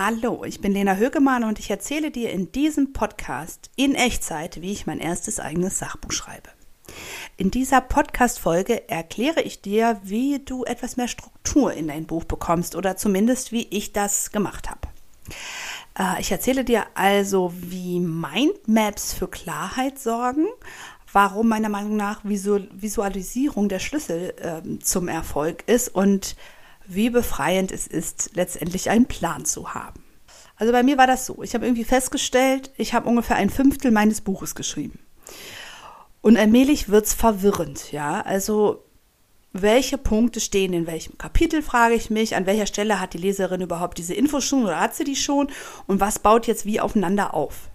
Hallo, ich bin Lena Högemann und ich erzähle dir in diesem Podcast in Echtzeit, wie ich mein erstes eigenes Sachbuch schreibe. In dieser Podcast-Folge erkläre ich dir, wie du etwas mehr Struktur in dein Buch bekommst oder zumindest wie ich das gemacht habe. Äh, ich erzähle dir also, wie Mindmaps für Klarheit sorgen, warum meiner Meinung nach Visualisierung der Schlüssel äh, zum Erfolg ist und wie befreiend es ist, letztendlich einen Plan zu haben. Also bei mir war das so. Ich habe irgendwie festgestellt, ich habe ungefähr ein Fünftel meines Buches geschrieben. Und allmählich wird's verwirrend, ja. Also welche Punkte stehen in welchem Kapitel, frage ich mich. An welcher Stelle hat die Leserin überhaupt diese Infos schon oder hat sie die schon? Und was baut jetzt wie aufeinander auf?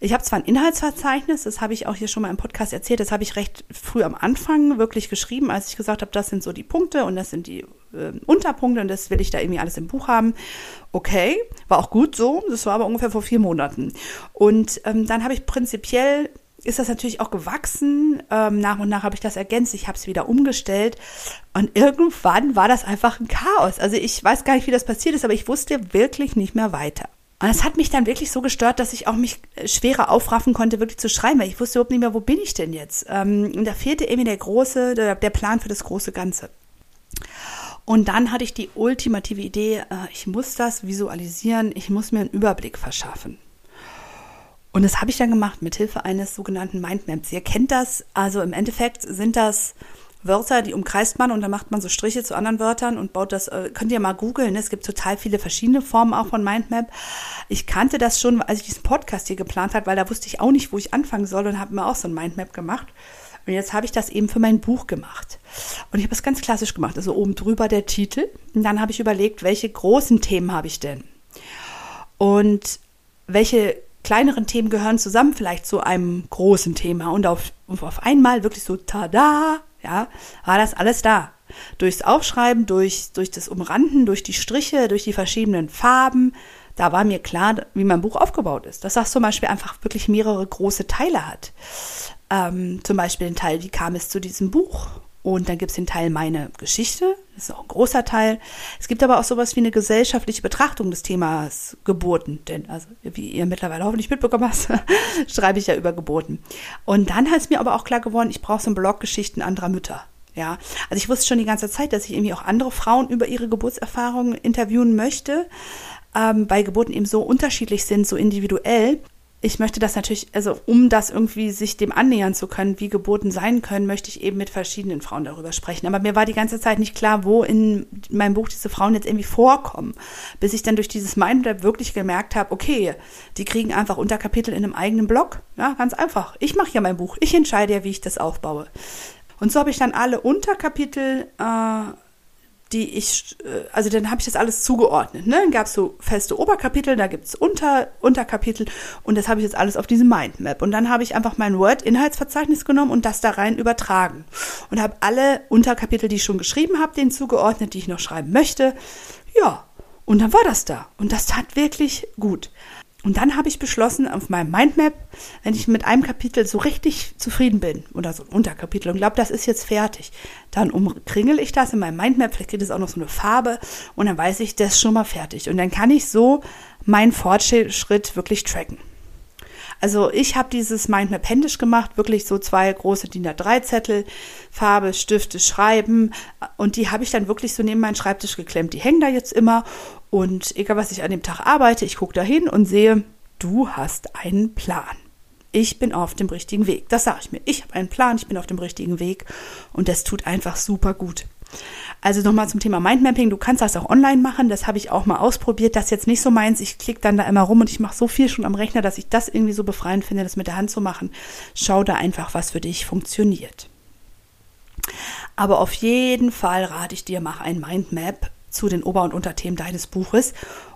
Ich habe zwar ein Inhaltsverzeichnis, das habe ich auch hier schon mal im Podcast erzählt, das habe ich recht früh am Anfang wirklich geschrieben, als ich gesagt habe, das sind so die Punkte und das sind die äh, Unterpunkte und das will ich da irgendwie alles im Buch haben. Okay, war auch gut so, das war aber ungefähr vor vier Monaten. Und ähm, dann habe ich prinzipiell ist das natürlich auch gewachsen. Ähm, nach und nach habe ich das ergänzt, ich habe es wieder umgestellt und irgendwann war das einfach ein Chaos. Also ich weiß gar nicht, wie das passiert ist, aber ich wusste wirklich nicht mehr weiter. Und es hat mich dann wirklich so gestört, dass ich auch mich schwerer aufraffen konnte, wirklich zu schreiben, weil ich wusste überhaupt nicht mehr, wo bin ich denn jetzt? Ähm, und da fehlte irgendwie der große, der, der Plan für das große Ganze. Und dann hatte ich die ultimative Idee, äh, ich muss das visualisieren, ich muss mir einen Überblick verschaffen. Und das habe ich dann gemacht mit Hilfe eines sogenannten Mindmaps. Ihr kennt das, also im Endeffekt sind das Wörter, die umkreist man und dann macht man so Striche zu anderen Wörtern und baut das, äh, könnt ihr mal googeln, es gibt total viele verschiedene Formen auch von Mindmap. Ich kannte das schon, als ich diesen Podcast hier geplant habe, weil da wusste ich auch nicht, wo ich anfangen soll und habe mir auch so ein Mindmap gemacht. Und jetzt habe ich das eben für mein Buch gemacht. Und ich habe es ganz klassisch gemacht. Also oben drüber der Titel. Und dann habe ich überlegt, welche großen Themen habe ich denn? Und welche kleineren Themen gehören zusammen vielleicht zu einem großen Thema. Und auf, auf einmal wirklich so, tada, ja, war das alles da. Durchs Aufschreiben, durch, durch das Umranden, durch die Striche, durch die verschiedenen Farben, da war mir klar, wie mein Buch aufgebaut ist. Dass das zum Beispiel einfach wirklich mehrere große Teile hat. Ähm, zum Beispiel den Teil, wie kam es zu diesem Buch? Und dann gibt es den Teil meine Geschichte, das ist auch ein großer Teil. Es gibt aber auch sowas wie eine gesellschaftliche Betrachtung des Themas Geburten. Denn, also, wie ihr mittlerweile hoffentlich mitbekommen habt, schreibe ich ja über Geburten. Und dann ist mir aber auch klar geworden, ich brauche so ein Blog Geschichten anderer Mütter. Ja, also ich wusste schon die ganze Zeit, dass ich irgendwie auch andere Frauen über ihre Geburtserfahrungen interviewen möchte, ähm, weil Geburten eben so unterschiedlich sind, so individuell ich möchte das natürlich, also um das irgendwie sich dem annähern zu können, wie Geburten sein können, möchte ich eben mit verschiedenen Frauen darüber sprechen. Aber mir war die ganze Zeit nicht klar, wo in meinem Buch diese Frauen jetzt irgendwie vorkommen, bis ich dann durch dieses Mindmap wirklich gemerkt habe, okay, die kriegen einfach Unterkapitel in einem eigenen Blog. Ja, ganz einfach. Ich mache ja mein Buch. Ich entscheide ja, wie ich das aufbaue. Und so habe ich dann alle Unterkapitel äh, die ich, äh, also dann habe ich das alles zugeordnet. Ne? Dann gab es so feste Oberkapitel, da gibt es Unter, Unterkapitel und das habe ich jetzt alles auf diesem Mindmap. Und dann habe ich einfach mein Word-Inhaltsverzeichnis genommen und das da rein übertragen. Und habe alle Unterkapitel, die ich schon geschrieben habe, denen zugeordnet, die ich noch schreiben möchte. Ja, und dann war das da. Und das tat wirklich gut. Und dann habe ich beschlossen, auf meinem Mindmap, wenn ich mit einem Kapitel so richtig zufrieden bin, oder so ein Unterkapitel und glaube, das ist jetzt fertig, dann umkringel ich das in meinem Mindmap, vielleicht kriegt es auch noch so eine Farbe und dann weiß ich, das ist schon mal fertig. Und dann kann ich so meinen Fortschritt wirklich tracken. Also ich habe dieses Mindmap händisch gemacht, wirklich so zwei große DIN A3-Zettel, Farbe, Stifte, Schreiben und die habe ich dann wirklich so neben meinen Schreibtisch geklemmt. Die hängen da jetzt immer und egal was ich an dem Tag arbeite, ich gucke da hin und sehe, du hast einen Plan. Ich bin auf dem richtigen Weg. Das sage ich mir. Ich habe einen Plan, ich bin auf dem richtigen Weg und das tut einfach super gut. Also nochmal zum Thema Mindmapping. Du kannst das auch online machen. Das habe ich auch mal ausprobiert. Das ist jetzt nicht so meins. Ich klicke dann da immer rum und ich mache so viel schon am Rechner, dass ich das irgendwie so befreiend finde, das mit der Hand zu machen. Schau da einfach, was für dich funktioniert. Aber auf jeden Fall rate ich dir, mach ein Mindmap zu den Ober- und Unterthemen deines Buches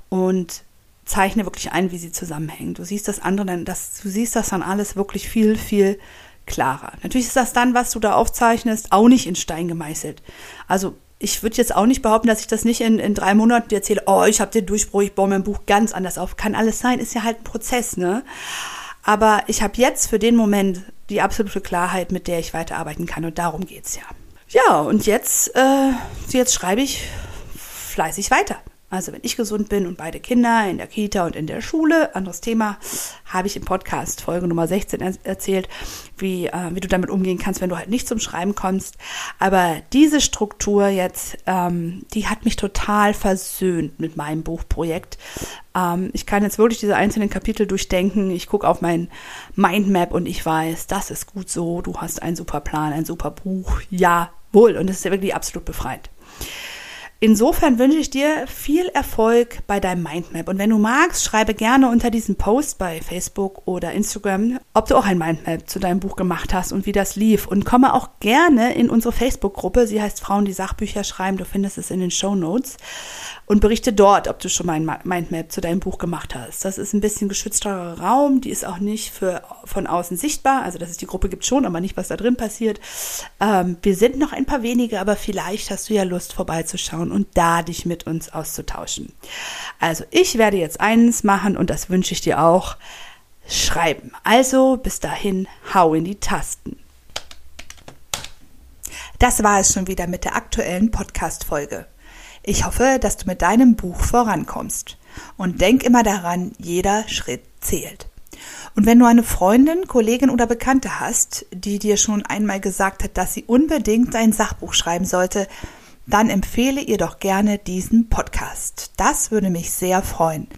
und zeichne wirklich ein, wie sie zusammenhängen. Du siehst das andere dann, das, du siehst das dann alles wirklich viel, viel klarer. Natürlich ist das dann, was du da aufzeichnest, auch nicht in Stein gemeißelt. Also ich würde jetzt auch nicht behaupten, dass ich das nicht in, in drei Monaten erzähle, oh, ich habe den Durchbruch, ich baue mein Buch ganz anders auf. Kann alles sein, ist ja halt ein Prozess, ne? Aber ich habe jetzt für den Moment die absolute Klarheit, mit der ich weiterarbeiten kann und darum geht's ja. Ja, und jetzt, äh, jetzt schreibe ich fleißig weiter. Also wenn ich gesund bin und beide Kinder in der Kita und in der Schule, anderes Thema, habe ich im Podcast Folge Nummer 16 er erzählt, wie, äh, wie du damit umgehen kannst, wenn du halt nicht zum Schreiben kommst. Aber diese Struktur jetzt, ähm, die hat mich total versöhnt mit meinem Buchprojekt. Ähm, ich kann jetzt wirklich diese einzelnen Kapitel durchdenken. Ich gucke auf mein Mindmap und ich weiß, das ist gut so. Du hast einen super Plan, ein super Buch. Jawohl. Und es ist ja wirklich absolut befreiend. Insofern wünsche ich dir viel Erfolg bei deinem Mindmap. Und wenn du magst, schreibe gerne unter diesem Post bei Facebook oder Instagram, ob du auch ein Mindmap zu deinem Buch gemacht hast und wie das lief. Und komme auch gerne in unsere Facebook-Gruppe. Sie heißt Frauen, die Sachbücher schreiben. Du findest es in den Show Notes und berichte dort, ob du schon mal ein Mindmap zu deinem Buch gemacht hast. Das ist ein bisschen geschützterer Raum, die ist auch nicht für, von außen sichtbar, also dass es die Gruppe gibt schon, aber nicht, was da drin passiert. Ähm, wir sind noch ein paar wenige, aber vielleicht hast du ja Lust vorbeizuschauen und da dich mit uns auszutauschen. Also ich werde jetzt eins machen und das wünsche ich dir auch. Schreiben. Also bis dahin, hau in die Tasten. Das war es schon wieder mit der aktuellen Podcast-Folge. Ich hoffe, dass du mit deinem Buch vorankommst. Und denk immer daran, jeder Schritt zählt. Und wenn du eine Freundin, Kollegin oder Bekannte hast, die dir schon einmal gesagt hat, dass sie unbedingt ein Sachbuch schreiben sollte, dann empfehle ihr doch gerne diesen Podcast. Das würde mich sehr freuen.